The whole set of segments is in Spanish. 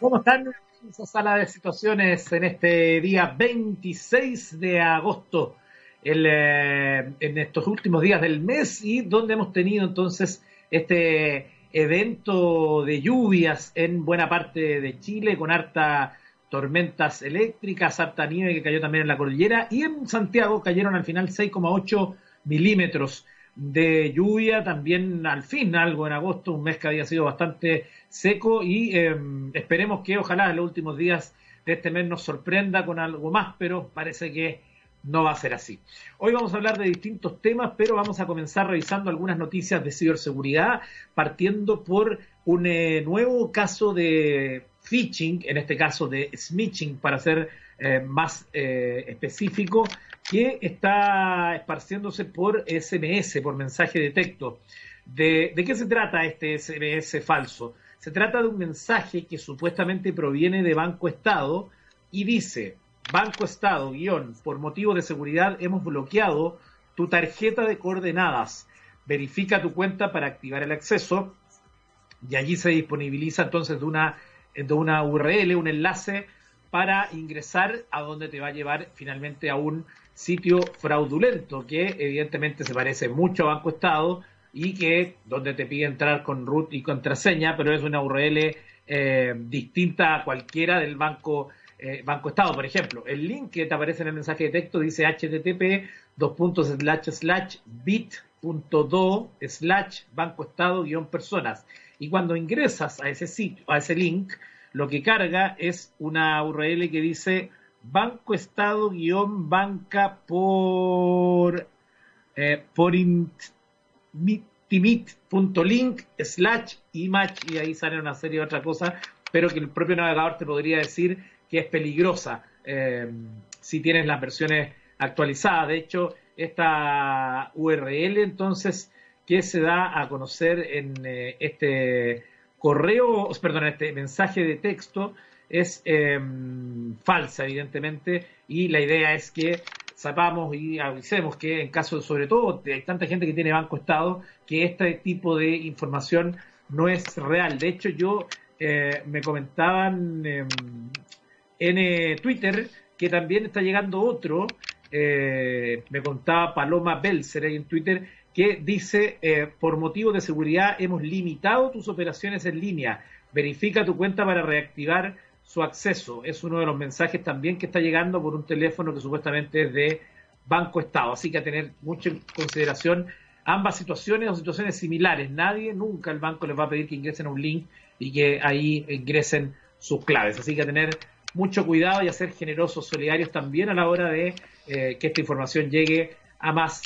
¿Cómo están? Esa sala de situaciones en este día 26 de agosto, eh, en estos últimos días del mes y donde hemos tenido entonces este evento de lluvias en buena parte de Chile con harta tormentas eléctricas, harta nieve que cayó también en la cordillera y en Santiago cayeron al final 6,8 milímetros de lluvia, también al fin algo en agosto, un mes que había sido bastante seco y em, esperemos que ojalá en los últimos días de este mes nos sorprenda con algo más, pero parece que no va a ser así. Hoy vamos a hablar de distintos temas, pero vamos a comenzar revisando algunas noticias de ciberseguridad, partiendo por un eh, nuevo caso de phishing, en este caso de smishing, para ser eh, más eh, específico, que está esparciéndose por SMS, por mensaje de texto. ¿De, qué se trata este SMS falso? Se trata de un mensaje que supuestamente proviene de Banco Estado y dice, Banco Estado, guion, por motivo de seguridad hemos bloqueado tu tarjeta de coordenadas. Verifica tu cuenta para activar el acceso y allí se disponibiliza entonces de una, de una URL, un enlace para ingresar a donde te va a llevar finalmente a un sitio fraudulento que evidentemente se parece mucho a Banco Estado y que donde te pide entrar con root y contraseña, pero es una URL eh, distinta a cualquiera del banco eh, Banco Estado, por ejemplo. El link que te aparece en el mensaje de texto dice http bit.do slash Banco Estado guion personas. Y cuando ingresas a ese sitio, a ese link, lo que carga es una URL que dice Banco Estado guion banca por eh, por intimit.link slash image y ahí sale una serie de otras cosas, pero que el propio navegador te podría decir que es peligrosa eh, si tienes las versiones actualizadas. De hecho, esta URL entonces que se da a conocer en eh, este correo, perdón, este mensaje de texto es em, falsa, evidentemente, y la idea es que sepamos y avisemos que en caso, sobre todo, hay tanta gente que tiene Banco Estado, que este tipo de información no es real. De hecho, yo eh, me comentaban em, en eh, Twitter que también está llegando otro, eh, me contaba Paloma Belser ahí en Twitter, que dice, por motivo de seguridad hemos limitado tus operaciones en línea, verifica tu cuenta para reactivar su acceso. Es uno de los mensajes también que está llegando por un teléfono que supuestamente es de Banco Estado. Así que a tener mucho en consideración ambas situaciones o situaciones similares. Nadie, nunca el banco les va a pedir que ingresen a un link y que ahí ingresen sus claves. Así que a tener mucho cuidado y a ser generosos, solidarios también a la hora de eh, que esta información llegue a más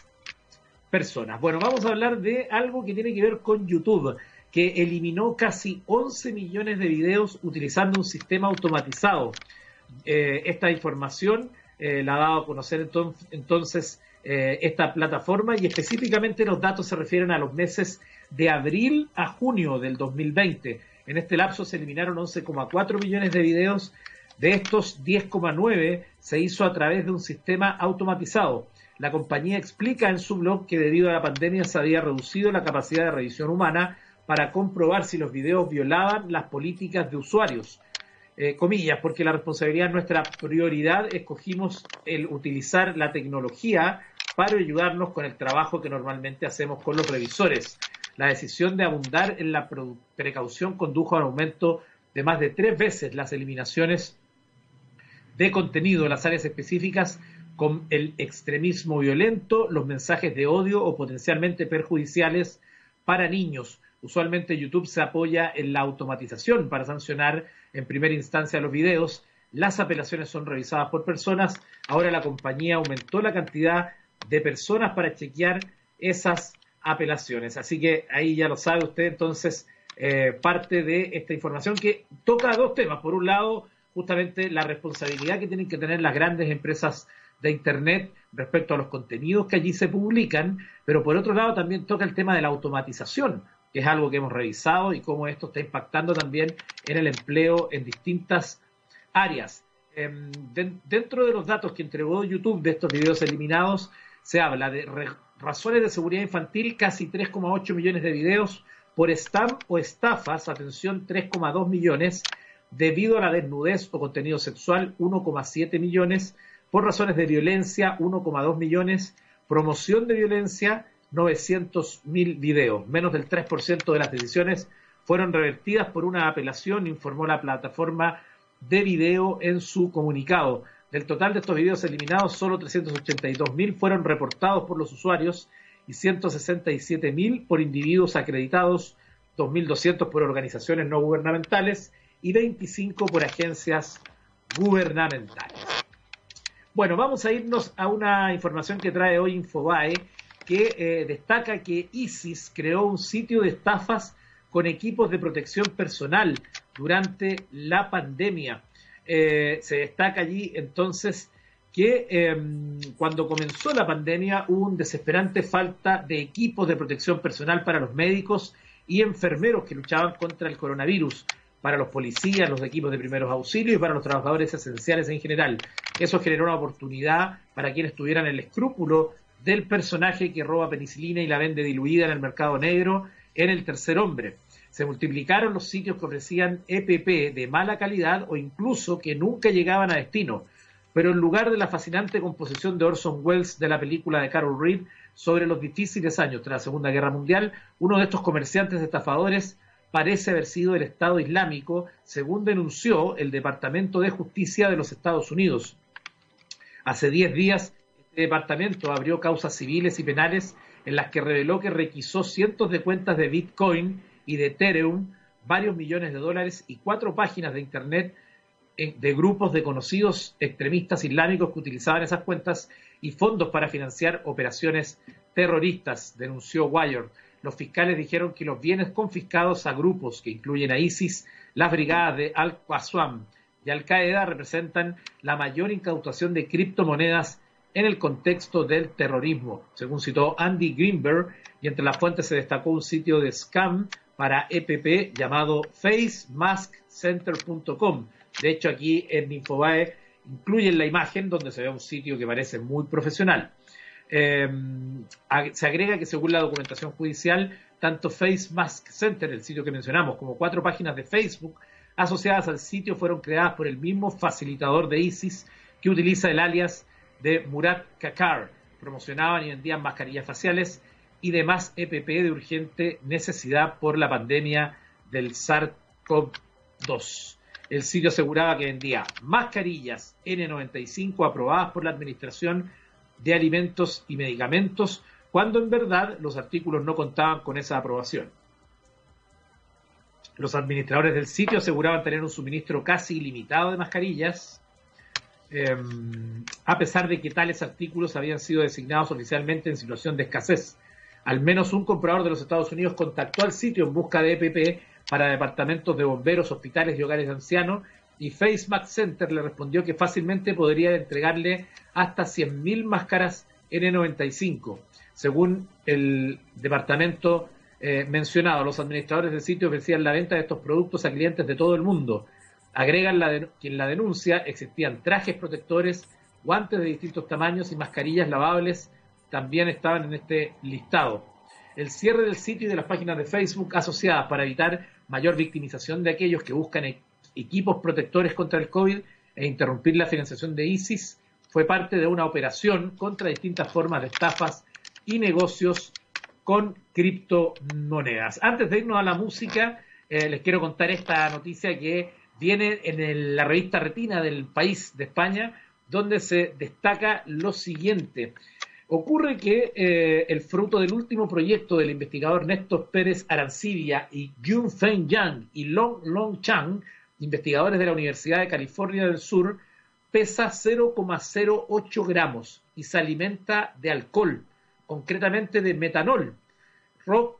personas. Bueno, vamos a hablar de algo que tiene que ver con YouTube que eliminó casi 11 millones de videos utilizando un sistema automatizado. Eh, esta información eh, la ha dado a conocer entonces, eh, esta plataforma y específicamente los datos se refieren a los meses de abril a junio del 2020. En este lapso se eliminaron 11,4 millones de videos. De estos, 10,9 se hizo a través de un sistema automatizado. La compañía explica en su blog que debido a la pandemia se había reducido la capacidad de revisión humana para comprobar si los videos violaban las políticas de usuarios. Eh, comillas, porque la responsabilidad es nuestra prioridad, escogimos el utilizar la tecnología para ayudarnos con el trabajo que normalmente hacemos con los revisores. La decisión de abundar en la precaución condujo al aumento de más de tres veces las eliminaciones de contenido en las áreas específicas con el extremismo violento, los mensajes de odio o potencialmente perjudiciales para niños, Usualmente YouTube se apoya en la automatización para sancionar en primera instancia los videos. Las apelaciones son revisadas por personas. Ahora la compañía aumentó la cantidad de personas para chequear esas apelaciones. Así que ahí ya lo sabe usted entonces eh, parte de esta información que toca dos temas. Por un lado, justamente la responsabilidad que tienen que tener las grandes empresas de Internet respecto a los contenidos que allí se publican, pero por otro lado también toca el tema de la automatización que es algo que hemos revisado y cómo esto está impactando también en el empleo en distintas áreas. Em, dentro de los datos que entregó YouTube de estos videos eliminados, se habla de razones de seguridad infantil, casi 3,8 millones de videos, por spam o estafas, atención, 3,2 millones, debido a la desnudez o contenido sexual 1,7 millones, por razones de violencia 1,2 millones, promoción de violencia 900 mil videos, menos del 3% de las decisiones fueron revertidas por una apelación, informó la plataforma de video en su comunicado. Del total de estos videos eliminados, solo 382.000 fueron reportados por los usuarios y 167.000 por individuos acreditados, 2.200 por organizaciones no gubernamentales y 25 por agencias gubernamentales. Bueno, vamos a irnos a una información que trae hoy Infobae que eh, destaca que ISIS creó un sitio de estafas con equipos de protección personal durante la pandemia. Eh, se destaca allí entonces que em, cuando comenzó la pandemia hubo un desesperante falta de equipos de protección personal para los médicos y enfermeros que luchaban contra el coronavirus, para los policías, los equipos de primeros auxilios y para los trabajadores esenciales en general. Eso generó una oportunidad para quienes tuvieran el escrúpulo del personaje que roba penicilina y la vende diluida en el mercado negro en el tercer hombre. Se multiplicaron los sitios que ofrecían EPP de mala calidad o incluso que nunca llegaban a destino. Pero en lugar de la fascinante composición de Orson Welles de la película de Carol Reed sobre los difíciles años tras la Segunda Guerra Mundial, uno de estos comerciantes estafadores parece haber sido el Estado Islámico, según denunció el Departamento de Justicia de los Estados Unidos. Hace diez días, este departamento abrió causas civiles y penales en las que reveló que requisó cientos de cuentas de Bitcoin y de Ethereum, varios millones de dólares y cuatro páginas de Internet de grupos de conocidos extremistas islámicos que utilizaban esas cuentas y fondos para financiar operaciones terroristas, denunció Wired. Los fiscales dijeron que los bienes confiscados a grupos que incluyen a ISIS, las brigadas de Al-Qasam y Al-Qaeda representan la mayor incautación de criptomonedas en el contexto del terrorismo, según citó Andy Greenberg, y entre las fuentes se destacó un sitio de scam para EPP llamado facemaskcenter.com. De hecho, aquí en Infobae incluyen la imagen donde se ve un sitio que parece muy profesional. Eh, se agrega que según la documentación judicial, tanto Face Mask Center, el sitio que mencionamos, como cuatro páginas de Facebook asociadas al sitio fueron creadas por el mismo facilitador de ISIS que utiliza el alias de Murat Kakar. Promocionaban y vendían mascarillas faciales y demás EPP de urgente necesidad por la pandemia del SARS-CoV-2. El sitio aseguraba que vendía mascarillas N95 aprobadas por la Administración de Alimentos y Medicamentos, cuando en verdad los artículos no contaban con esa aprobación. Los administradores del sitio aseguraban tener un suministro casi ilimitado de mascarillas, Em, a pesar de que tales artículos habían sido designados oficialmente en situación de escasez. Al menos un comprador de los Estados Unidos contactó al sitio en busca de EPP para departamentos de bomberos, hospitales y hogares de ancianos y FaceMac Center le respondió que fácilmente podría entregarle hasta 100.000 máscaras N95. Según el departamento eh, mencionado, los administradores del sitio ofrecían la venta de estos productos a clientes de todo el mundo. Agregan que en la denuncia existían trajes protectores, guantes de distintos tamaños y mascarillas lavables también estaban en este listado. El cierre del sitio y de las páginas de Facebook asociadas para evitar mayor victimización de aquellos que buscan equipos protectores contra el COVID e interrumpir la financiación de ISIS fue parte de una operación contra distintas formas de estafas y negocios con criptomonedas. Antes de irnos a la música, eh, les quiero contar esta noticia que viene en la revista Retina del país de España, donde se destaca lo siguiente. Ocurre que eh, el fruto del último proyecto del investigador Néstor Pérez Arancibia y Jun Feng Yang y Long Long Chang, investigadores de la Universidad de California del Sur, pesa 0,08 gramos y se alimenta de alcohol, concretamente de metanol. Rob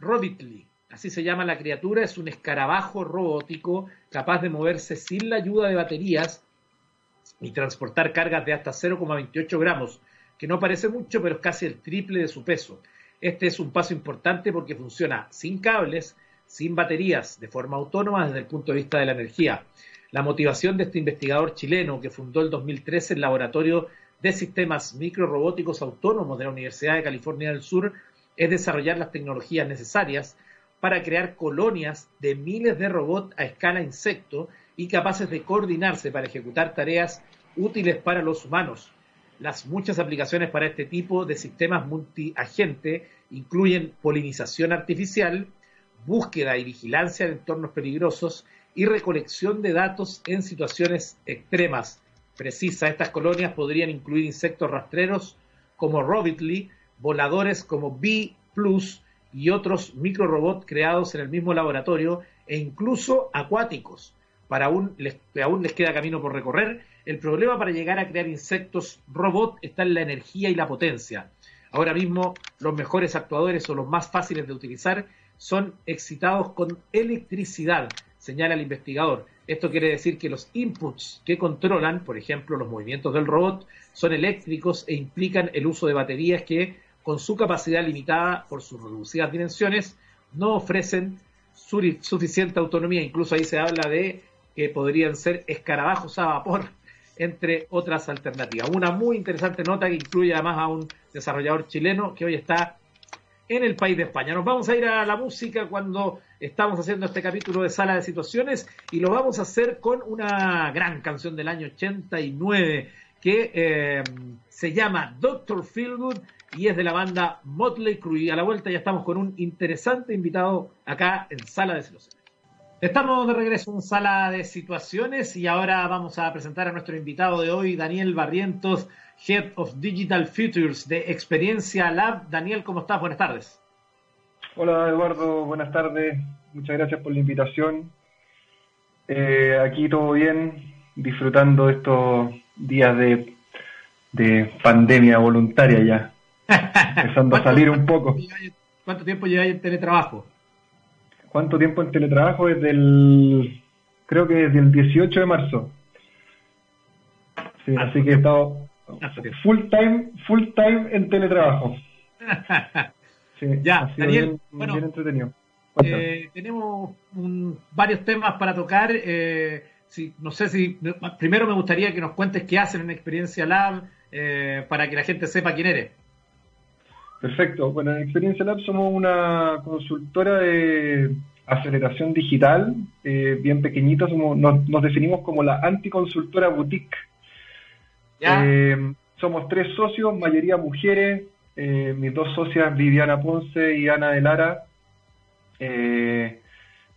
Robitly, así se llama la criatura, es un escarabajo robótico capaz de moverse sin la ayuda de baterías y transportar cargas de hasta 0,28 gramos, que no parece mucho, pero es casi el triple de su peso. Este es un paso importante porque funciona sin cables, sin baterías, de forma autónoma desde el punto de vista de la energía. La motivación de este investigador chileno que fundó el 2013 el Laboratorio de Sistemas Microrobóticos Autónomos de la Universidad de California del Sur es desarrollar las tecnologías necesarias para crear colonias de miles de robots a escala insecto y capaces de coordinarse para ejecutar tareas útiles para los humanos. Las muchas aplicaciones para este tipo de sistemas multiagente incluyen polinización artificial, búsqueda y vigilancia de entornos peligrosos y recolección de datos en situaciones extremas. Precisa, estas colonias podrían incluir insectos rastreros como Robitly, voladores como B Plus y otros microrobots creados en el mismo laboratorio e incluso acuáticos. Para aún les, aún les queda camino por recorrer. El problema para llegar a crear insectos robot está en la energía y la potencia. Ahora mismo los mejores actuadores o los más fáciles de utilizar son excitados con electricidad, señala el investigador. Esto quiere decir que los inputs que controlan, por ejemplo, los movimientos del robot, son eléctricos e implican el uso de baterías que, con su capacidad limitada por sus reducidas dimensiones, no ofrecen suficiente autonomía. Incluso ahí se habla de que podrían ser escarabajos a vapor, entre otras alternativas. Una muy interesante nota que incluye además a un desarrollador chileno que hoy está en el país de España. Nos vamos a ir a la música cuando estamos haciendo este capítulo de Sala de Situaciones y lo vamos a hacer con una gran canción del año 89 que eh, se llama Doctor Feelgood y es de la banda Motley Crue. A la vuelta ya estamos con un interesante invitado acá en Sala de Situaciones. Estamos de regreso en Sala de Situaciones y ahora vamos a presentar a nuestro invitado de hoy, Daniel Barrientos Head of Digital Futures de Experiencia Lab. Daniel, ¿cómo estás? Buenas tardes. Hola Eduardo, buenas tardes. Muchas gracias por la invitación. Eh, aquí todo bien, disfrutando estos días de, de pandemia voluntaria ya. Empezando a salir un poco. ¿Cuánto tiempo lleváis en teletrabajo? ¿Cuánto tiempo en teletrabajo? Desde el, creo que desde el 18 de marzo. Sí, ah, así que he estado Full time, full time en teletrabajo. ya, Daniel, bueno, entretenido. Eh, tenemos varios temas para tocar. Eh, si, no sé si primero me gustaría que nos cuentes qué hacen en Experiencia Lab eh, para que la gente sepa quién eres. Perfecto. Bueno, en Experiencia Lab somos una consultora de aceleración digital, bien pequeñita. Somos, nos definimos como la anticonsultora boutique eh, somos tres socios, mayoría mujeres, eh, mis dos socias Viviana Ponce y Ana de Lara, eh,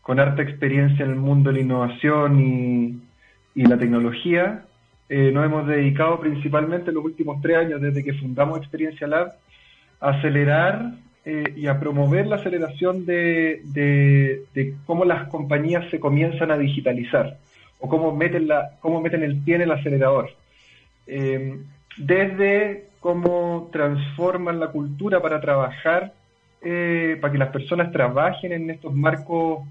con harta experiencia en el mundo de la innovación y, la tecnología. nos hemos dedicado principalmente en los últimos tres años, desde que fundamos Experiencia Lab, acelerar y a promover la aceleración de, de, cómo las compañías se comienzan a digitalizar o cómo meten, la, cómo meten el pie en el acelerador. Eh, desde cómo transforman la cultura para trabajar, eh, para que las personas trabajen en estos marcos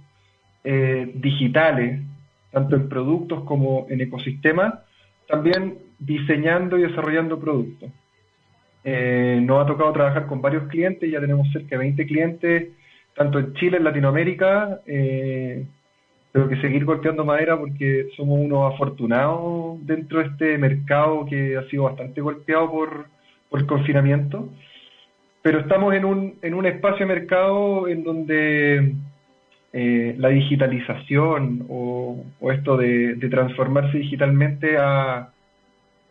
eh, digitales, tanto en productos como en ecosistemas, también diseñando y desarrollando productos. Nos ha tocado trabajar con varios clientes, ya tenemos cerca de 20 clientes, tanto en Chile, en Latinoamérica, tengo que seguir golpeando madera porque somos unos afortunados dentro de este mercado que ha sido bastante golpeado por, el confinamiento. Pero estamos en un, en un espacio de mercado en donde eh, la digitalización o, esto de, transformarse digitalmente ha,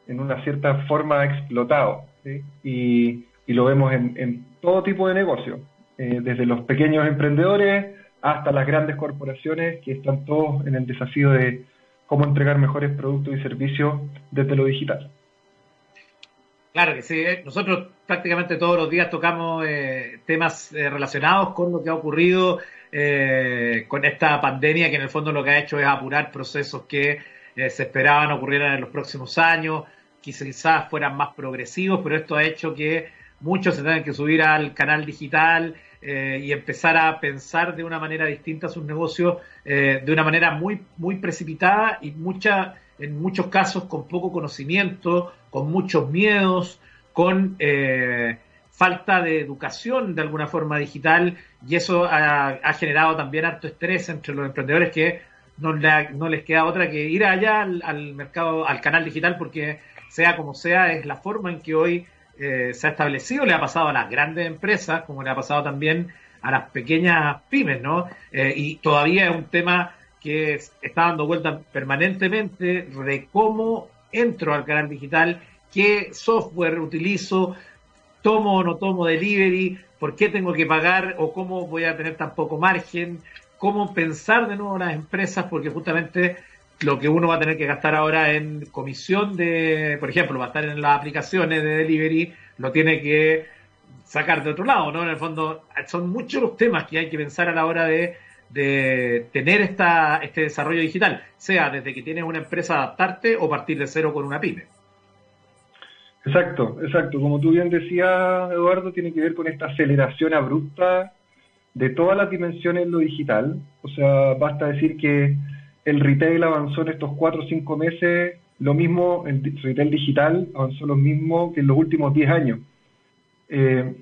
en una cierta forma explotado. Y, lo vemos en, todo tipo de negocios, eh, desde los pequeños emprendedores hasta las grandes corporaciones que están todos en el desafío de cómo entregar mejores productos y servicios desde lo digital. Claro que sí, ¿eh? nosotros prácticamente todos los días tocamos eh, temas eh, relacionados con lo que ha ocurrido con esta pandemia, que en el fondo lo que ha hecho es apurar procesos que se esperaban ocurrieran en los próximos años, quizás fueran más progresivos, pero esto ha hecho que muchos se tengan que subir al canal digital, eh, y empezar a pensar de una manera distinta sus negocios, eh, de una manera muy, muy precipitada y mucha, en muchos casos con poco conocimiento, con muchos miedos, con eh, falta de educación de alguna forma digital y eso ha, generado también harto estrés entre los emprendedores que no, les queda otra que ir allá al, al mercado, al canal digital porque sea como sea, es la forma en que hoy eh, se ha establecido, le ha pasado a las grandes empresas, como le ha pasado también a las pequeñas pymes, ¿no? Eh, y todavía es un tema que está dando vuelta permanentemente de cómo entro al canal digital, qué software utilizo, tomo o no tomo delivery, por qué tengo que pagar o cómo voy a tener tan poco margen, cómo pensar de nuevo las empresas, porque justamente lo que uno va a tener que gastar ahora en comisión de, por ejemplo, va a estar en las aplicaciones de delivery, lo tiene que sacar de otro lado, ¿no? En el fondo, son muchos los temas que hay que pensar a la hora de, de tener esta, este desarrollo digital, sea desde que tienes una empresa adaptarte o partir de cero con una pyme. Exacto, exacto. Como tú bien decías, Eduardo, tiene que ver con esta aceleración abrupta de todas las dimensiones en lo digital. O sea, basta decir que el retail avanzó en estos cuatro o cinco meses, lo mismo, el retail digital avanzó lo mismo que en los últimos diez años. Eh,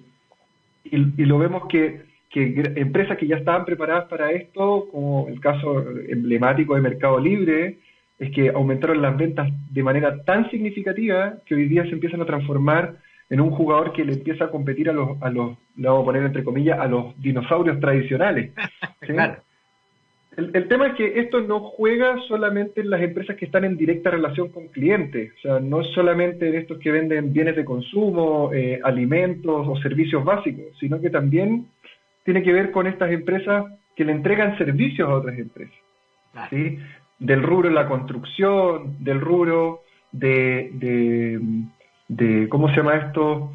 y, lo vemos que, que, empresas que ya estaban preparadas para esto, como el caso emblemático de Mercado Libre, es que aumentaron las ventas de manera tan significativa que hoy día se empiezan a transformar en un jugador que le empieza a competir a los, a los le vamos a poner entre comillas, a los dinosaurios tradicionales. El, tema es que esto no juega solamente en las empresas que están en directa relación con clientes, o sea, no es solamente en estos que venden bienes de consumo, eh, alimentos o servicios básicos, sino que también tiene que ver con estas empresas que le entregan servicios a otras empresas. ¿sí? Del rubro de la construcción, del rubro de, de, ¿cómo se llama esto?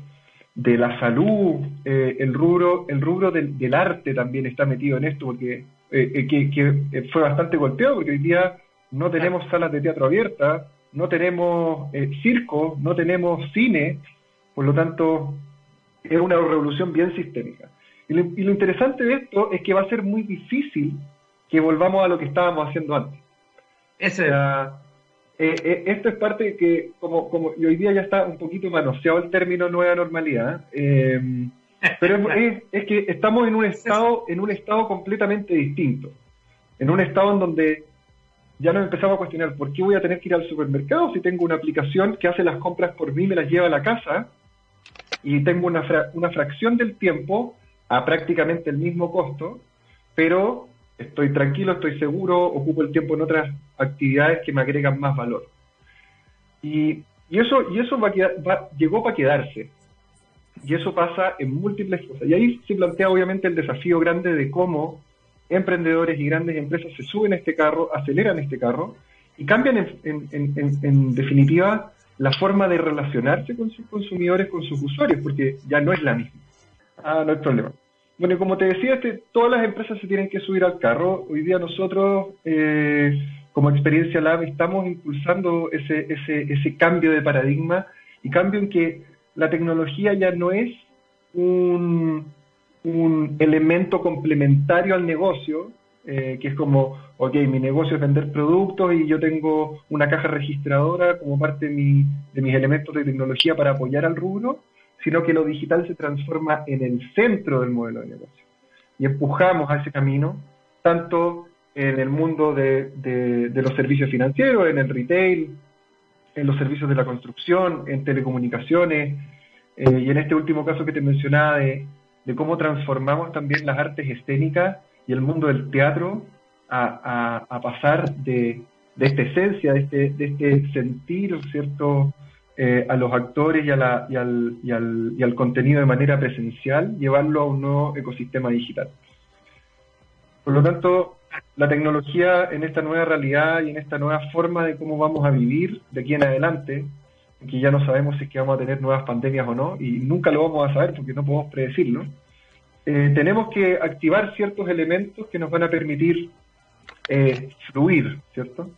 de la salud, eh, el rubro, el rubro del, del, arte también está metido en esto, porque eh, eh, que, fue bastante golpeado, porque hoy día no tenemos salas de teatro abiertas, no tenemos circo, no tenemos cine, por lo tanto es una revolución bien sistémica. Y lo, y lo interesante de esto es que va a ser muy difícil que volvamos a lo que estábamos haciendo antes. Ese... Eh, eh, esto es parte de que, como, como hoy día ya está un poquito manoseado el término nueva normalidad, eh, pero es, es, que estamos en un estado, en un estado completamente distinto, en un estado en donde ya nos empezamos a cuestionar por qué voy a tener que ir al supermercado si tengo una aplicación que hace las compras por mí, me las lleva a la casa y tengo una, una fracción del tiempo a prácticamente el mismo costo, pero estoy tranquilo, estoy seguro, ocupo el tiempo en otras actividades que me agregan más valor. Y, eso, y eso va, llegó para quedarse. Y eso pasa en múltiples cosas. Y ahí se plantea obviamente el desafío grande de cómo emprendedores y grandes empresas se suben a este carro, aceleran este carro y cambian en, en definitiva la forma de relacionarse con sus consumidores, con sus usuarios, porque ya no es la misma. Ah, no hay problema. Bueno, como te decía, este, todas las empresas se tienen que subir al carro. Hoy día nosotros, eh, como Experiencia Lab, estamos impulsando ese, ese, ese cambio de paradigma y cambio en que la tecnología ya no es un, elemento complementario al negocio, eh, que es como, ok, mi negocio es vender productos y yo tengo una caja registradora como parte de, mi, de mis elementos de tecnología para apoyar al rubro, sino que lo digital se transforma en el centro del modelo de negocio. Y empujamos a ese camino, tanto en el mundo de, los servicios financieros, en el retail, en los servicios de la construcción, en telecomunicaciones, eh, y en este último caso que te mencionaba de, cómo transformamos también las artes escénicas y el mundo del teatro a, pasar de, esta esencia, de este, de este sentir, ¿cierto?, eh, a los actores y, a la, y, al, y, al, y, al, contenido de manera presencial, llevarlo a un nuevo ecosistema digital. Por lo tanto, la tecnología en esta nueva realidad y en esta nueva forma de cómo vamos a vivir de aquí en adelante, que ya no sabemos si es que vamos a tener nuevas pandemias o no, y nunca lo vamos a saber porque no podemos predecirlo, eh, tenemos que activar ciertos elementos que nos van a permitir eh, fluir, ¿cierto?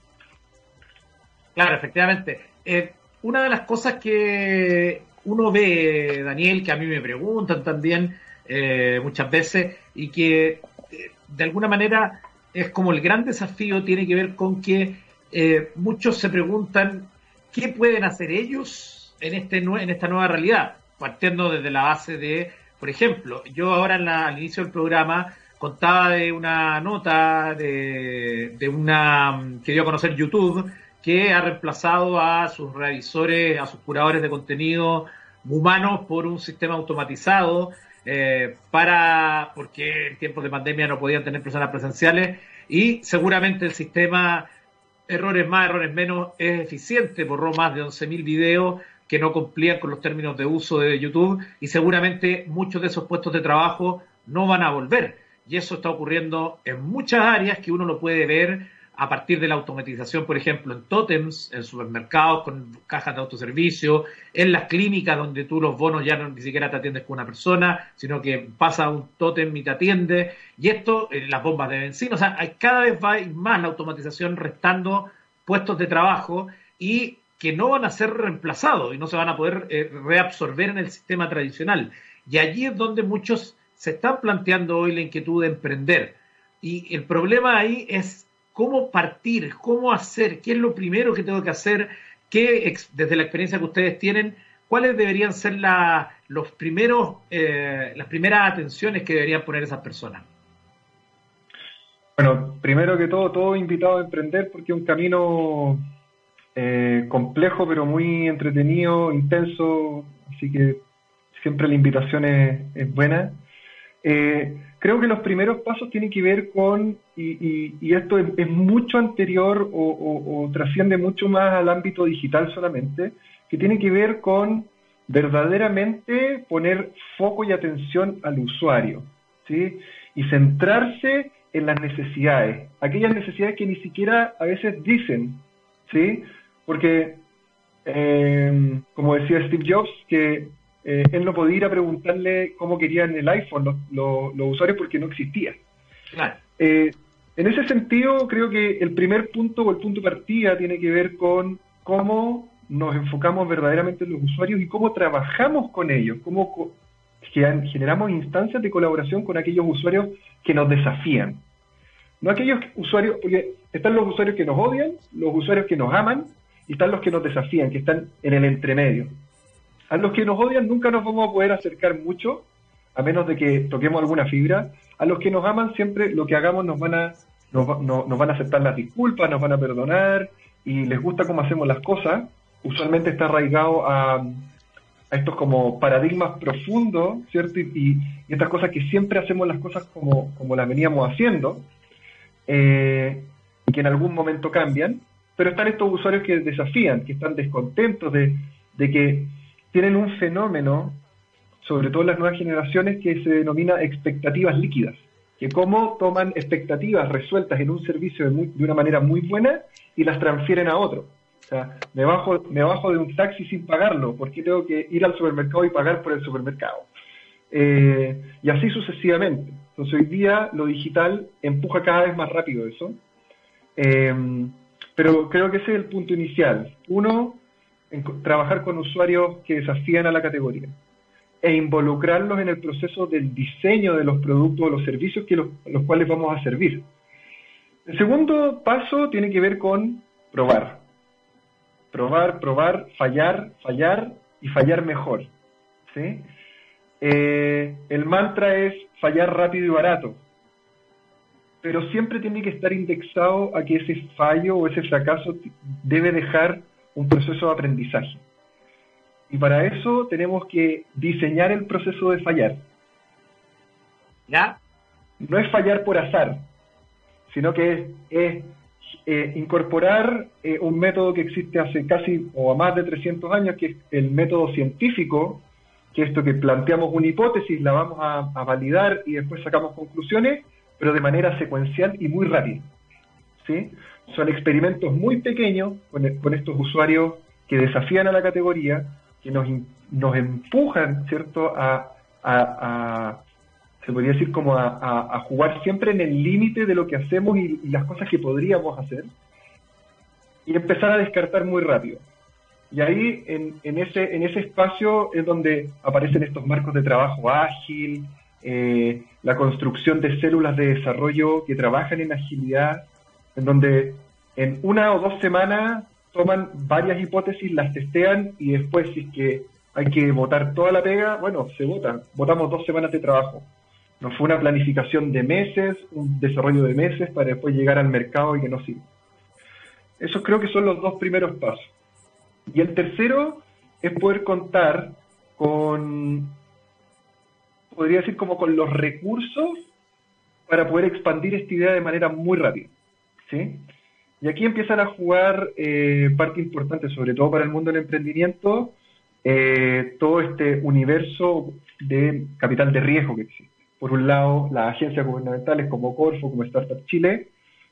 Claro, efectivamente. Eh, una de las cosas que uno ve, Daniel, que a mí me preguntan también muchas veces, y que de alguna manera es como el gran desafío, tiene que ver con que eh, muchos se preguntan qué pueden hacer ellos en, este, en esta nueva realidad, partiendo desde la base de, por ejemplo, yo ahora al inicio del programa contaba de una nota de, una que dio a conocer YouTube, que ha reemplazado a sus revisores, a sus curadores de contenido humanos por un sistema automatizado eh, para, porque en tiempos de pandemia no podían tener personas presenciales y seguramente el sistema, errores más, errores menos, es eficiente, borró más de 11.000 videos que no cumplían con los términos de uso de YouTube y seguramente muchos de esos puestos de trabajo no van a volver. Y eso está ocurriendo en muchas áreas que uno lo puede ver a partir de la automatización, por ejemplo, en tótems, en supermercados con cajas de autoservicio, en las clínicas donde tú los bonos ya no ni siquiera te atiendes con una persona, sino que pasa un tótem y te atiende, y esto en las bombas de benzina, o sea, cada vez va más la automatización restando puestos de trabajo y que no van a ser reemplazados y no se van a poder eh, reabsorber en el sistema tradicional. Y allí es donde muchos se están planteando hoy la inquietud de emprender. Y el problema ahí es cómo partir, cómo hacer, qué es lo primero que tengo que hacer, qué, desde la experiencia que ustedes tienen, cuáles deberían ser los primeros, eh, las primeras atenciones que deberían poner esas personas. Bueno, primero que todo, todo invitado a emprender porque es un camino eh, complejo, pero muy entretenido, intenso, así que siempre la invitación es, buena. Eh, creo que los primeros pasos tienen que ver con, y, esto es, mucho anterior o, trasciende mucho más al ámbito digital solamente, que tiene que ver con verdaderamente poner foco y atención al usuario, ¿sí? Y centrarse en las necesidades, aquellas necesidades que ni siquiera a veces dicen, ¿sí? Porque, eh, como decía Steve Jobs, que eh, él no podía ir a preguntarle cómo querían el iPhone los, usuarios porque no existía. Eh, en ese sentido, creo que el primer punto o el punto de partida tiene que ver con cómo nos enfocamos verdaderamente en los usuarios y cómo trabajamos con ellos, cómo generamos instancias de colaboración con aquellos usuarios que nos desafían. No aquellos usuarios, porque están los usuarios que nos odian, los usuarios que nos aman y están los que nos desafían, que están en el entremedio. A los que nos odian nunca nos vamos a poder acercar mucho, a menos de que toquemos alguna fibra. A los que nos aman siempre lo que hagamos nos van a, nos, van a aceptar las disculpas, nos van a perdonar y les gusta cómo hacemos las cosas. Usualmente está arraigado a, a estos como paradigmas profundos, ¿cierto? Y, estas cosas que siempre hacemos las cosas como, como las veníamos haciendo, eh, y que en algún momento cambian, pero están estos usuarios que desafían, que están descontentos de, de que tienen un fenómeno, sobre todo las nuevas generaciones, que se denomina expectativas líquidas, que cómo toman expectativas resueltas en un servicio de, una manera muy buena y las transfieren a otro. O sea, me bajo, me bajo de un taxi sin pagarlo, ¿por qué tengo que ir al supermercado y pagar por el supermercado? Eh, y así sucesivamente. Entonces hoy día lo digital empuja cada vez más rápido eso. Eh, pero creo que ese es el punto inicial. Uno, trabajar con usuarios que desafían a la categoría e involucrarlos en el proceso del diseño de los productos o los servicios que los, cuales vamos a servir. El segundo paso tiene que ver con probar. Probar, probar, fallar, fallar y fallar mejor. Eh, el mantra es fallar rápido y barato, pero siempre tiene que estar indexado a que ese fallo o ese fracaso debe dejar un proceso de aprendizaje. Y para eso tenemos que diseñar el proceso de fallar. ¿Ya? No es fallar por azar, sino que es, eh, incorporar eh, un método que existe hace casi o a más de 300 años, que es el método científico, que es esto que planteamos una hipótesis, la vamos a, a validar y después sacamos conclusiones, pero de manera secuencial y muy rápida. ¿sí? Son experimentos muy pequeños con, estos usuarios que desafían a la categoría, que nos, nos empujan, ¿cierto?, a, se podría decir como a, jugar siempre en el límite de lo que hacemos y, las cosas que podríamos hacer, y empezar a descartar muy rápido. Y ahí, en, en, ese, en ese espacio, es donde aparecen estos marcos de trabajo ágil, eh, la construcción de células de desarrollo que trabajan en agilidad, en donde en una o dos semanas toman varias hipótesis, las testean y después si es que hay que votar toda la pega, bueno, se vota. Votamos dos semanas de trabajo. No fue una planificación de meses, un desarrollo de meses para después llegar al mercado y que no siga. Esos creo que son los dos primeros pasos. Y el tercero es poder contar con podría decir como con los recursos para poder expandir esta idea de manera muy rápida. ¿Sí? Y aquí empiezan a jugar eh, parte importante, sobre todo para el mundo del emprendimiento, eh, todo este universo de capital de riesgo que existe. Por un lado, las agencias gubernamentales como Corfo, como Startup Chile,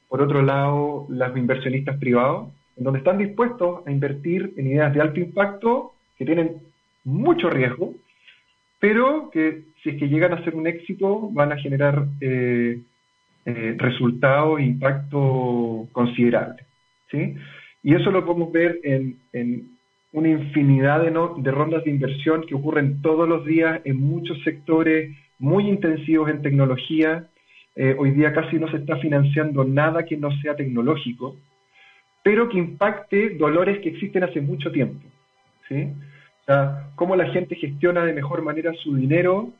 por otro lado, los inversionistas privados, en donde están dispuestos a invertir en ideas de alto impacto que tienen mucho riesgo, pero que si es que llegan a ser un éxito van a generar eh, eh, resultados e impacto considerable. ¿sí? Y eso lo podemos ver en, una infinidad de, de rondas de inversión que ocurren todos los días en muchos sectores muy intensivos en tecnología. Eh, hoy día casi no se está financiando nada que no sea tecnológico, pero que impacte dolores que existen hace mucho tiempo. ¿sí? O sea, cómo la gente gestiona de mejor manera su dinero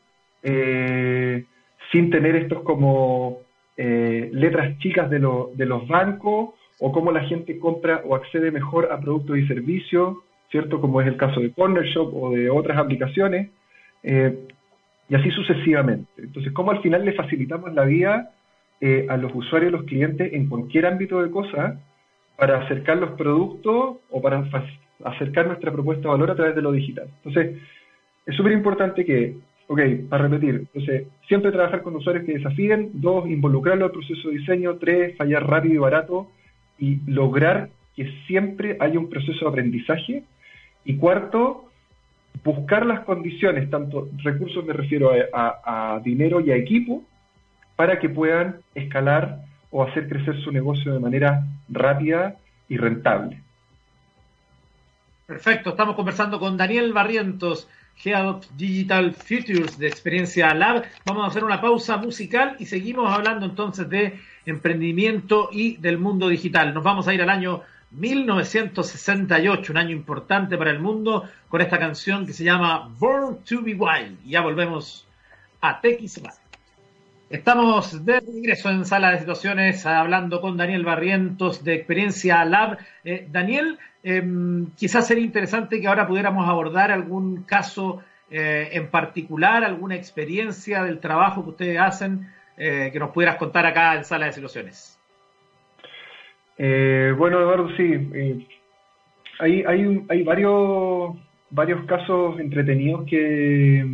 eh, sin tener estos como eh, letras chicas de, los bancos, o cómo la gente compra o accede mejor a productos y servicios, ¿cierto? Como es el caso de Corner Shop o de otras aplicaciones, eh, y así sucesivamente. Entonces, cómo al final le facilitamos la vida a los usuarios y los clientes en cualquier ámbito de cosas para acercar los productos o para acercar nuestra propuesta de valor a través de lo digital. Entonces, es súper importante que, ok, para repetir, entonces, siempre trabajar con usuarios que desafíen, dos, involucrarlo al proceso de diseño, tres, fallar rápido y barato. Y lograr que siempre haya un proceso de aprendizaje, y cuarto, buscar las condiciones, tanto recursos me refiero a, a dinero y a equipo, para que puedan escalar o hacer crecer su negocio de manera rápida y rentable. Perfecto, estamos conversando con Daniel Barrientos, Head of Digital Futures de Experiencia Lab. Vamos a hacer una pausa musical y seguimos hablando entonces de emprendimiento y del mundo digital. Nos vamos a ir al año 1968, un año importante para el mundo, con esta canción que se llama Born to Be Wild. Y ya volvemos a TX Estamos de regreso en Sala de Situaciones hablando con Daniel Barrientos de Experiencia Lab. Eh, Daniel, em, quizás sería interesante que ahora pudiéramos abordar algún caso eh, en particular, alguna experiencia del trabajo que ustedes hacen, eh, que nos pudieras contar acá en Sala de Situaciones. bueno, Eduardo, sí. hay, varios, casos entretenidos que,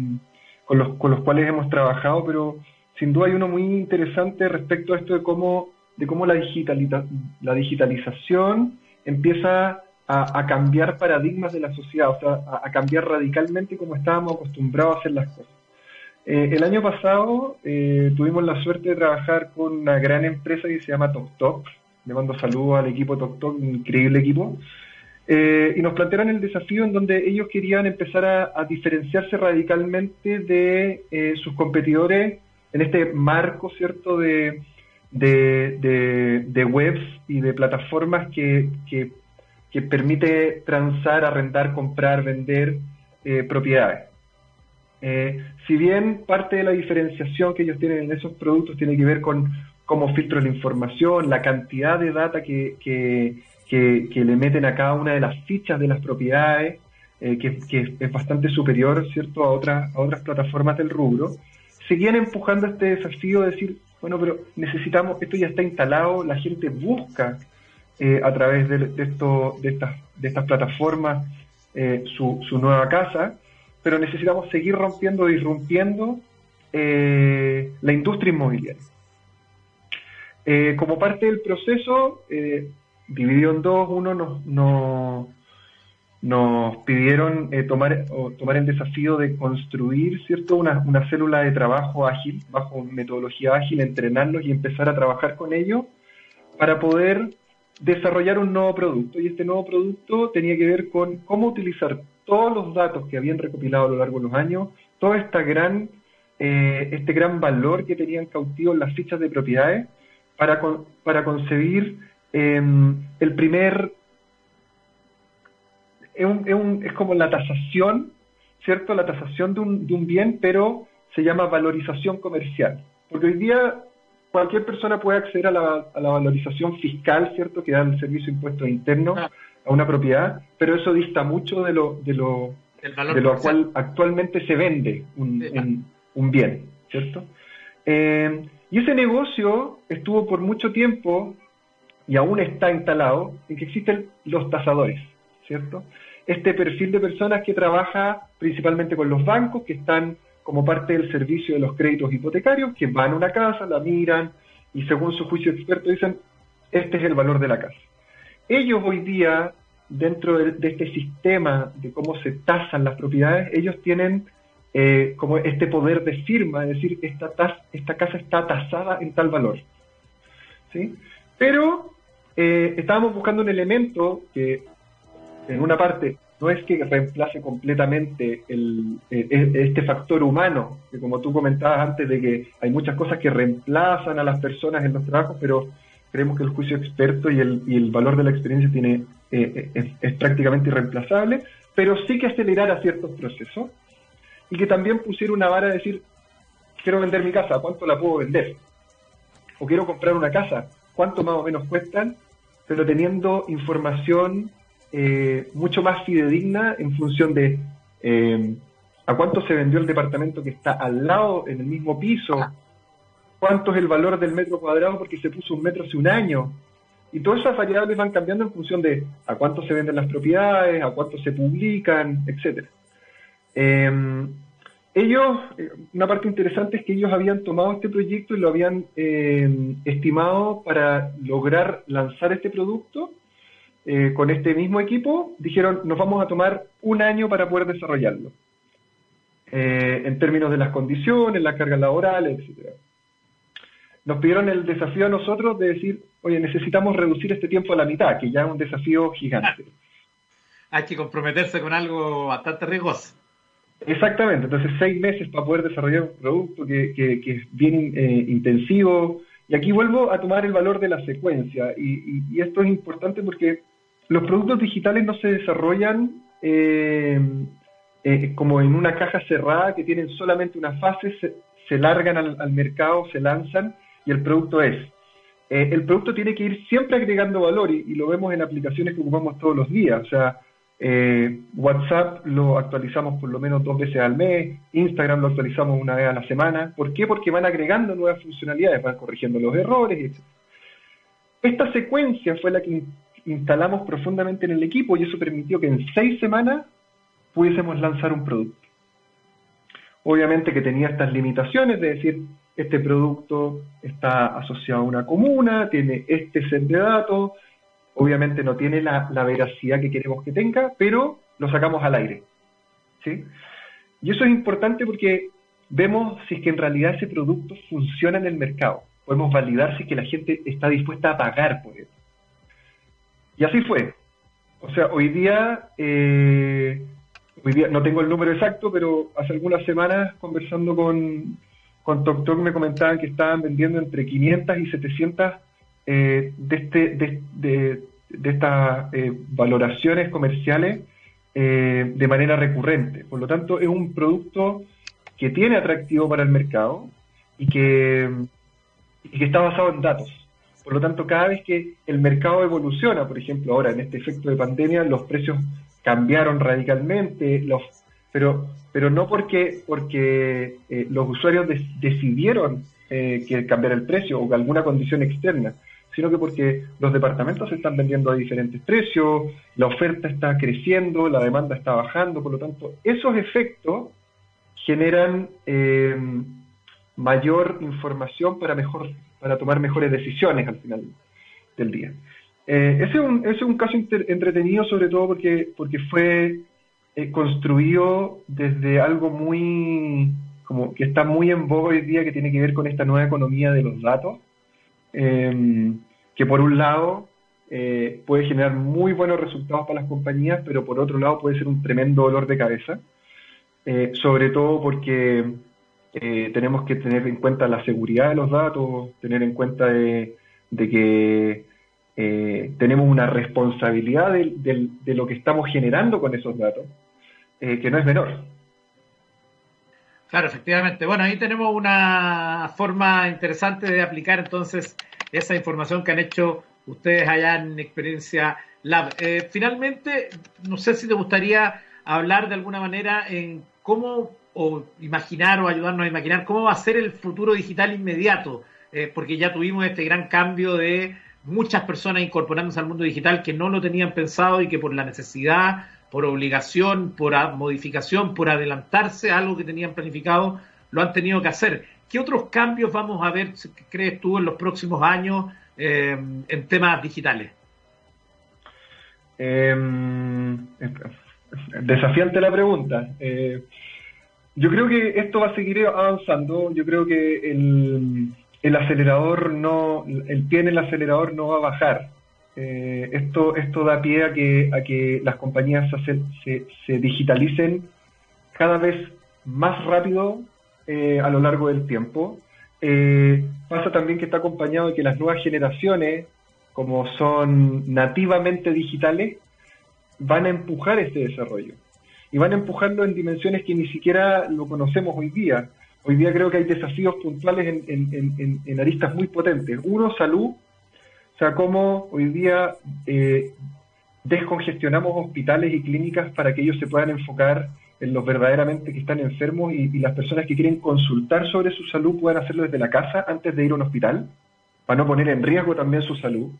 con, los, con los cuales hemos trabajado, pero sin duda hay uno muy interesante respecto a esto de cómo, de cómo la, la digitalización empieza a, cambiar paradigmas de la sociedad, o sea, a, cambiar radicalmente cómo estábamos acostumbrados a hacer las cosas. Eh, el año pasado eh, tuvimos la suerte de trabajar con una gran empresa que se llama TokTok. Le mando saludos al equipo TokTok, un increíble equipo. Eh, y nos plantearon el desafío en donde ellos querían empezar a, diferenciarse radicalmente de sus competidores en este marco, ¿cierto?, de, de, webs y de plataformas que, permite transar, arrendar, comprar, vender eh, propiedades. Eh, si bien parte de la diferenciación que ellos tienen en esos productos tiene que ver con cómo filtro la información, la cantidad de data que, que, le meten a cada una de las fichas de las propiedades, eh, que, es bastante superior ¿cierto? A, otras a otras plataformas del rubro, seguían empujando este desafío de decir, bueno, pero necesitamos, esto ya está instalado, la gente busca eh, a través de, esto, de, estas, de estas plataformas eh, su, nueva casa, pero necesitamos seguir rompiendo, irrumpiendo eh, la industria inmobiliaria. como parte del proceso, dividido en dos, uno nos, nos, pidieron tomar, tomar el desafío de construir cierto una, una, célula de trabajo ágil, bajo metodología ágil, entrenarlos y empezar a trabajar con ellos para poder desarrollar un nuevo producto. Y este nuevo producto tenía que ver con cómo utilizar todos los datos que habían recopilado a lo largo de los años, todo esta gran, eh, este gran valor que tenían cautivos las fichas de propiedades para, para concebir em, el primer es, un, es, como la tasación, ¿cierto? La tasación de un, de un bien, pero se llama valorización comercial. Porque hoy día cualquier persona puede acceder a la, a la valorización fiscal, ¿cierto? Que da el servicio de impuestos internos ah. a una propiedad, pero eso dista mucho de lo, de lo, de lo cual actualmente se vende un, un bien, ¿cierto? Eh, y ese negocio estuvo por mucho tiempo y aún está instalado en que existen los tasadores, ¿cierto? Este perfil de personas que trabaja principalmente con los bancos, que están como parte del servicio de los créditos hipotecarios, que van a una casa, la miran y según su juicio experto dicen, este es el valor de la casa. Ellos hoy día, dentro de, este sistema de cómo se tasan las propiedades, ellos tienen eh, como este poder de firma, es decir, esta, casa está tasada en tal valor. ¿sí? Pero eh, estábamos buscando un elemento que, en una parte, no es que reemplace completamente el, eh, e, este factor humano, que como tú comentabas antes de que hay muchas cosas que reemplazan a las personas en los trabajos, pero creemos que el juicio experto y el, y el valor de la experiencia tiene, eh, es, es, prácticamente irreemplazable, pero sí que acelerara ciertos procesos y que también pusiera una vara de decir, quiero vender mi casa, ¿cuánto la puedo vender? O quiero comprar una casa, ¿cuánto más o menos cuestan? Pero teniendo información eh, mucho más fidedigna en función de eh, a cuánto se vendió el departamento que está al lado, en el mismo piso, cuánto es el valor del metro cuadrado porque se puso un metro hace un año. Y todas esas variables van cambiando en función de a cuánto se venden las propiedades, a cuánto se publican, etcétera. Eh, ellos, una parte interesante es que ellos habían tomado este proyecto y lo habían estimado para lograr lanzar este producto eh, con este mismo equipo, dijeron, nos vamos a tomar un año para poder desarrollarlo, eh, en términos de las condiciones, las cargas laborales, etc. Nos pidieron el desafío a nosotros de decir, oye, necesitamos reducir este tiempo a la mitad, que ya es un desafío gigante. Hay que comprometerse con algo bastante riesgoso. Exactamente, entonces seis meses para poder desarrollar un producto que, es bien eh, intensivo. Y aquí vuelvo a tomar el valor de la secuencia. y, esto es importante porque los productos digitales no se desarrollan eh, eh, como en una caja cerrada que tienen solamente una fase, se, largan al, mercado, se lanzan y el producto es. Eh, el producto tiene que ir siempre agregando valor y, lo vemos en aplicaciones que ocupamos todos los días. O sea, WhatsApp lo actualizamos por lo menos dos veces al mes, Instagram lo actualizamos una vez a la semana. ¿Por qué? Porque van agregando nuevas funcionalidades, van corrigiendo los errores, etc. Esta secuencia fue la que instalamos profundamente en el equipo y eso permitió que en seis semanas pudiésemos lanzar un producto. Obviamente que tenía estas limitaciones de decir, este producto está asociado a una comuna, tiene este set de datos, obviamente no tiene la, veracidad que queremos que tenga, pero lo sacamos al aire. ¿sí? Y eso es importante porque vemos si es que en realidad ese producto funciona en el mercado. Podemos validar si es que la gente está dispuesta a pagar por él. Y así fue. O sea, hoy día, eh, hoy día no tengo el número exacto, pero hace algunas semanas conversando con, con TokTok me comentaban que estaban vendiendo entre 500 y 700 eh, de, este, de, de, estas eh, valoraciones comerciales de manera recurrente. Por lo tanto, es un producto que tiene atractivo para el mercado y que, y que está basado en datos. Por lo tanto, cada vez que el mercado evoluciona, por ejemplo, ahora en este efecto de pandemia, los precios cambiaron radicalmente, pero, pero no porque, porque eh, los usuarios decidieron eh, que cambiar el precio o alguna condición externa, sino que porque los departamentos se están vendiendo a diferentes precios, la oferta está creciendo, la demanda está bajando, por lo tanto, esos efectos generan eh, mayor información para mejor para tomar mejores decisiones al final del día. Eh, ese, es un, caso entretenido sobre todo porque, porque fue eh, construido desde algo muy, como que está muy en boga hoy día, que tiene que ver con esta nueva economía de los datos, em, que por un lado eh, puede generar muy buenos resultados para las compañías, pero por otro lado puede ser un tremendo dolor de cabeza, sobre todo porque eh, tenemos que tener en cuenta la seguridad de los datos, tener en cuenta de, que eh, tenemos una responsabilidad de, lo que estamos generando con esos datos, eh, que no es menor. Claro, efectivamente. Bueno, ahí tenemos una forma interesante de aplicar entonces esa información que han hecho ustedes allá en Experiencia Lab. finalmente, no sé si te gustaría hablar de alguna manera en cómo o imaginar o ayudarnos a imaginar cómo va a ser el futuro digital inmediato, eh, porque ya tuvimos este gran cambio de muchas personas incorporándose al mundo digital que no lo tenían pensado y que por la necesidad, por obligación, por modificación, por adelantarse a algo que tenían planificado, lo han tenido que hacer. ¿Qué otros cambios vamos a ver, crees tú, en los próximos años eh, en temas digitales? Em, desafiante la pregunta. Eh, yo creo que esto va a seguir avanzando. Yo creo que el, el acelerador no, el pie en el acelerador no va a bajar. Eh, esto, esto da pie a que, a que las compañías se, se, digitalicen cada vez más rápido eh, a lo largo del tiempo. Eh, pasa también que está acompañado de que las nuevas generaciones, como son nativamente digitales, van a empujar este desarrollo. Y van a empujarlo en dimensiones que ni siquiera lo conocemos hoy día. Hoy día creo que hay desafíos puntuales en, aristas muy potentes. Uno, salud. O sea, cómo hoy día eh, descongestionamos hospitales y clínicas para que ellos se puedan enfocar en los verdaderamente que están enfermos y, las personas que quieren consultar sobre su salud puedan hacerlo desde la casa antes de ir a un hospital, para no poner en riesgo también su salud.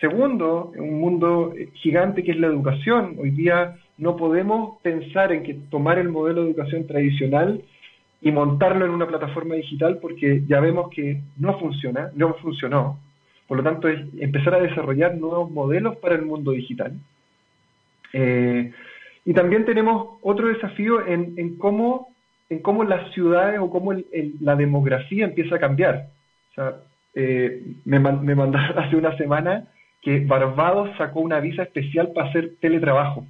Segundo, un mundo gigante que es la educación. Hoy día no podemos pensar en que tomar el modelo de educación tradicional y montarlo en una plataforma digital porque ya vemos que no funciona, no funcionó. Por lo tanto, es empezar a desarrollar nuevos modelos para el mundo digital. Eh, y también tenemos otro desafío en, cómo, en cómo las ciudades o cómo la demografía empieza a cambiar. O sea, eh, me, me mandaron hace una semana que Barbados sacó una visa especial para hacer teletrabajo.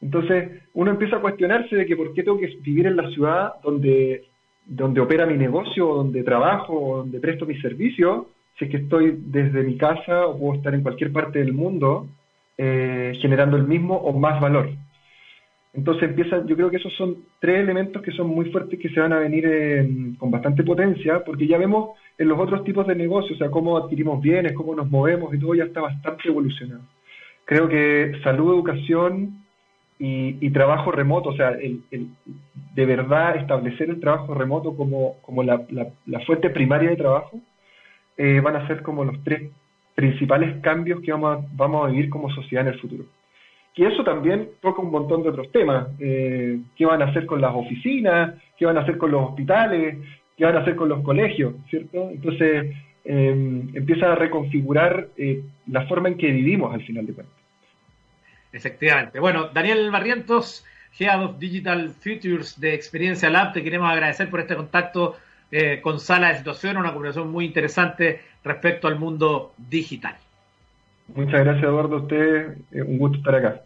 Entonces, uno empieza a cuestionarse de que por qué tengo que vivir en la ciudad donde, donde opera mi negocio, donde trabajo, donde presto mi servicio, si es que estoy desde mi casa o puedo estar en cualquier parte del mundo eh, generando el mismo o más valor. Entonces empieza, yo creo que esos son tres elementos que son muy fuertes que se van a venir con bastante potencia, porque ya vemos en los otros tipos de negocios, o sea, cómo adquirimos bienes, cómo nos movemos y todo ya está bastante evolucionado. Creo que salud, educación, y, trabajo remoto, o sea, el, de verdad establecer el trabajo remoto como, como la, fuente primaria de trabajo, eh, van a ser como los tres principales cambios que vamos a, vamos a vivir como sociedad en el futuro. Y eso también toca un montón de otros temas. Eh, ¿Qué van a hacer con las oficinas? ¿Qué van a hacer con los hospitales? ¿Qué van a hacer con los colegios? ¿Cierto? Entonces, eh, empieza a reconfigurar la forma en que vivimos al final de cuentas. Efectivamente. Bueno, Daniel Barrientos, Head of Digital Futures de Experiencia Lab, te queremos agradecer por este contacto eh, con Sala de Situación, una conversación muy interesante respecto al mundo digital. Muchas gracias, Eduardo, a usted. Eh, un gusto estar acá.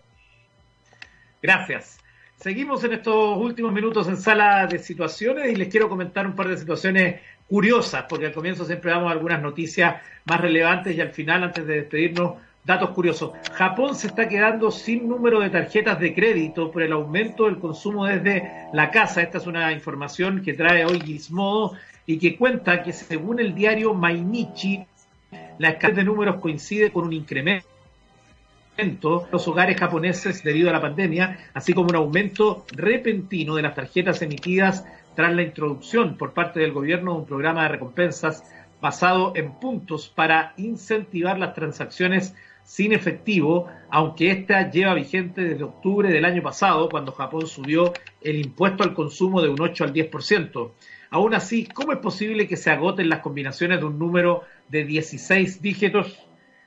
Gracias. Seguimos en estos últimos minutos en Sala de Situaciones y les quiero comentar un par de situaciones curiosas, porque al comienzo siempre damos algunas noticias más relevantes y al final, antes de despedirnos, Datos curiosos. Japón se está quedando sin número de tarjetas de crédito por el aumento del consumo desde la casa. Esta es una información que trae hoy Gizmodo y que cuenta que según el diario Mainichi, la escala de números coincide con un incremento en los hogares japoneses debido a la pandemia, así como un aumento repentino de las tarjetas emitidas tras la introducción por parte del gobierno de un programa de recompensas basado en puntos para incentivar las transacciones sin efectivo, aunque esta lleva vigente desde octubre del año pasado, cuando Japón subió el impuesto al consumo de un 8 al 10%. Aún así, ¿cómo es posible que se agoten las combinaciones de un número de 16 dígitos?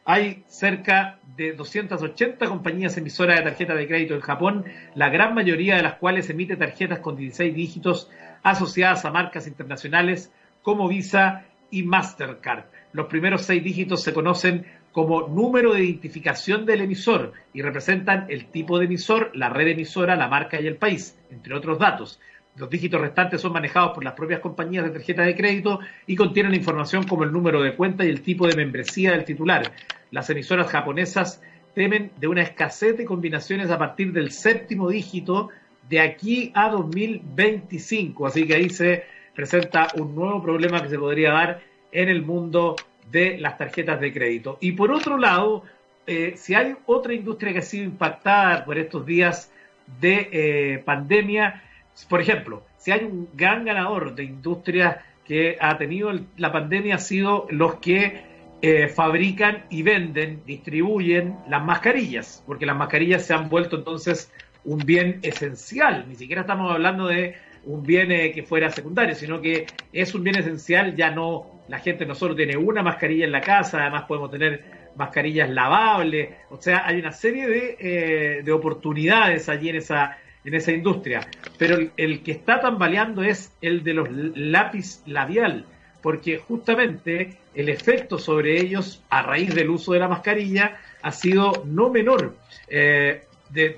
Hay cerca de 280 compañías emisoras de tarjetas de crédito en Japón, la gran mayoría de las cuales emite tarjetas con 16 dígitos asociadas a marcas internacionales como Visa y Mastercard. Los primeros seis dígitos se conocen como número de identificación del emisor y representan el tipo de emisor, la red emisora, la marca y el país, entre otros datos. Los dígitos restantes son manejados por las propias compañías de tarjeta de crédito y contienen información como el número de cuenta y el tipo de membresía del titular. Las emisoras japonesas temen de una escasez de combinaciones a partir del séptimo dígito de aquí a 2025. Así que ahí se presenta un nuevo problema que se podría dar en el mundo de las tarjetas de crédito. Y por otro lado, eh, si hay otra industria que ha sido impactada por estos días de eh, pandemia, por ejemplo, si hay un gran ganador de industrias que ha tenido la pandemia, ha sido los que eh, fabrican y venden, distribuyen las mascarillas, porque las mascarillas se han vuelto entonces un bien esencial. Ni siquiera estamos hablando de un bien que fuera secundario, sino que es un bien esencial, ya no, la gente no solo tiene una mascarilla en la casa, además podemos tener mascarillas lavables, o sea, hay una serie de, eh, de oportunidades allí en esa, en esa industria. Pero el, que está tambaleando es el de los lápiz labial, porque justamente el efecto sobre ellos a raíz del uso de la mascarilla ha sido no menor. Eh, de,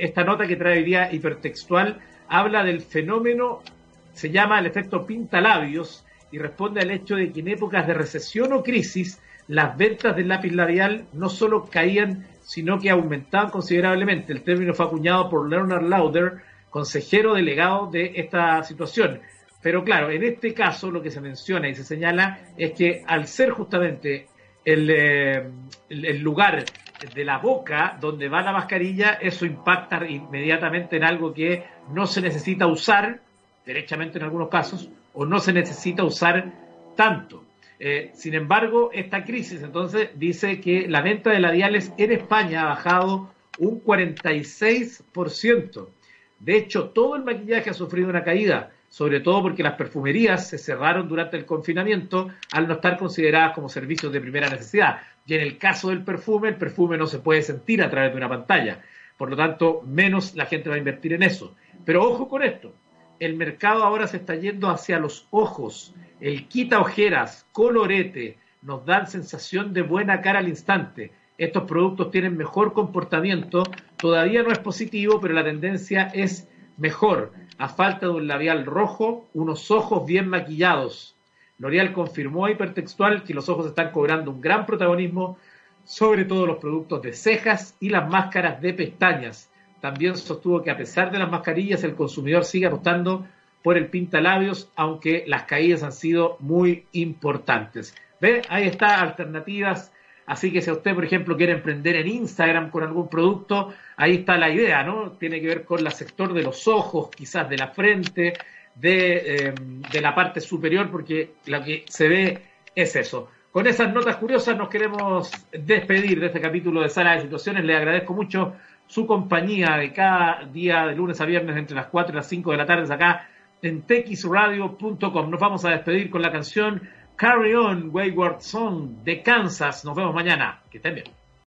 esta nota que trae hoy día hipertextual habla del fenómeno, se llama el efecto pintalabios y responde al hecho de que en épocas de recesión o crisis las ventas del lápiz labial no solo caían, sino que aumentaban considerablemente. El término fue acuñado por Leonard Lauder, consejero delegado de esta situación. Pero claro, en este caso lo que se menciona y se señala es que al ser justamente el, eh, el lugar de la boca donde va la mascarilla, eso impacta inmediatamente en algo que no se necesita usar, derechamente en algunos casos, o no se necesita usar tanto. Eh, sin embargo, esta crisis entonces dice que la venta de labiales en España ha bajado un 46%. De hecho, todo el maquillaje ha sufrido una caída, sobre todo porque las perfumerías se cerraron durante el confinamiento al no estar consideradas como servicios de primera necesidad. Y en el caso del perfume, el perfume no se puede sentir a través de una pantalla. Por lo tanto, menos la gente va a invertir en eso. Pero ojo con esto, el mercado ahora se está yendo hacia los ojos el quita ojeras, colorete, nos dan sensación de buena cara al instante. Estos productos tienen mejor comportamiento, todavía no es positivo, pero la tendencia es mejor. A falta de un labial rojo, unos ojos bien maquillados. L'Oreal confirmó hipertextual que los ojos están cobrando un gran protagonismo, sobre todo los productos de cejas y las máscaras de pestañas. También sostuvo que a pesar de las mascarillas, el consumidor sigue apostando por el pintalabios, aunque las caídas han sido muy importantes. ¿Ve? Ahí está, alternativas. Así que si usted, por ejemplo, quiere emprender en Instagram con algún producto, ahí está la idea, ¿no? Tiene que ver con el sector de los ojos, quizás de la frente, de, em, de la parte superior, porque lo que se ve es eso. Con esas notas curiosas nos queremos despedir de este capítulo de Sala de Situaciones. Le agradezco mucho su compañía de cada día, de lunes a viernes, entre las 4 y las 5 de la tarde, acá en texradio.com. Nos vamos a despedir con la canción Carry On Wayward Song de Kansas. Nos vemos mañana. Que estén bien.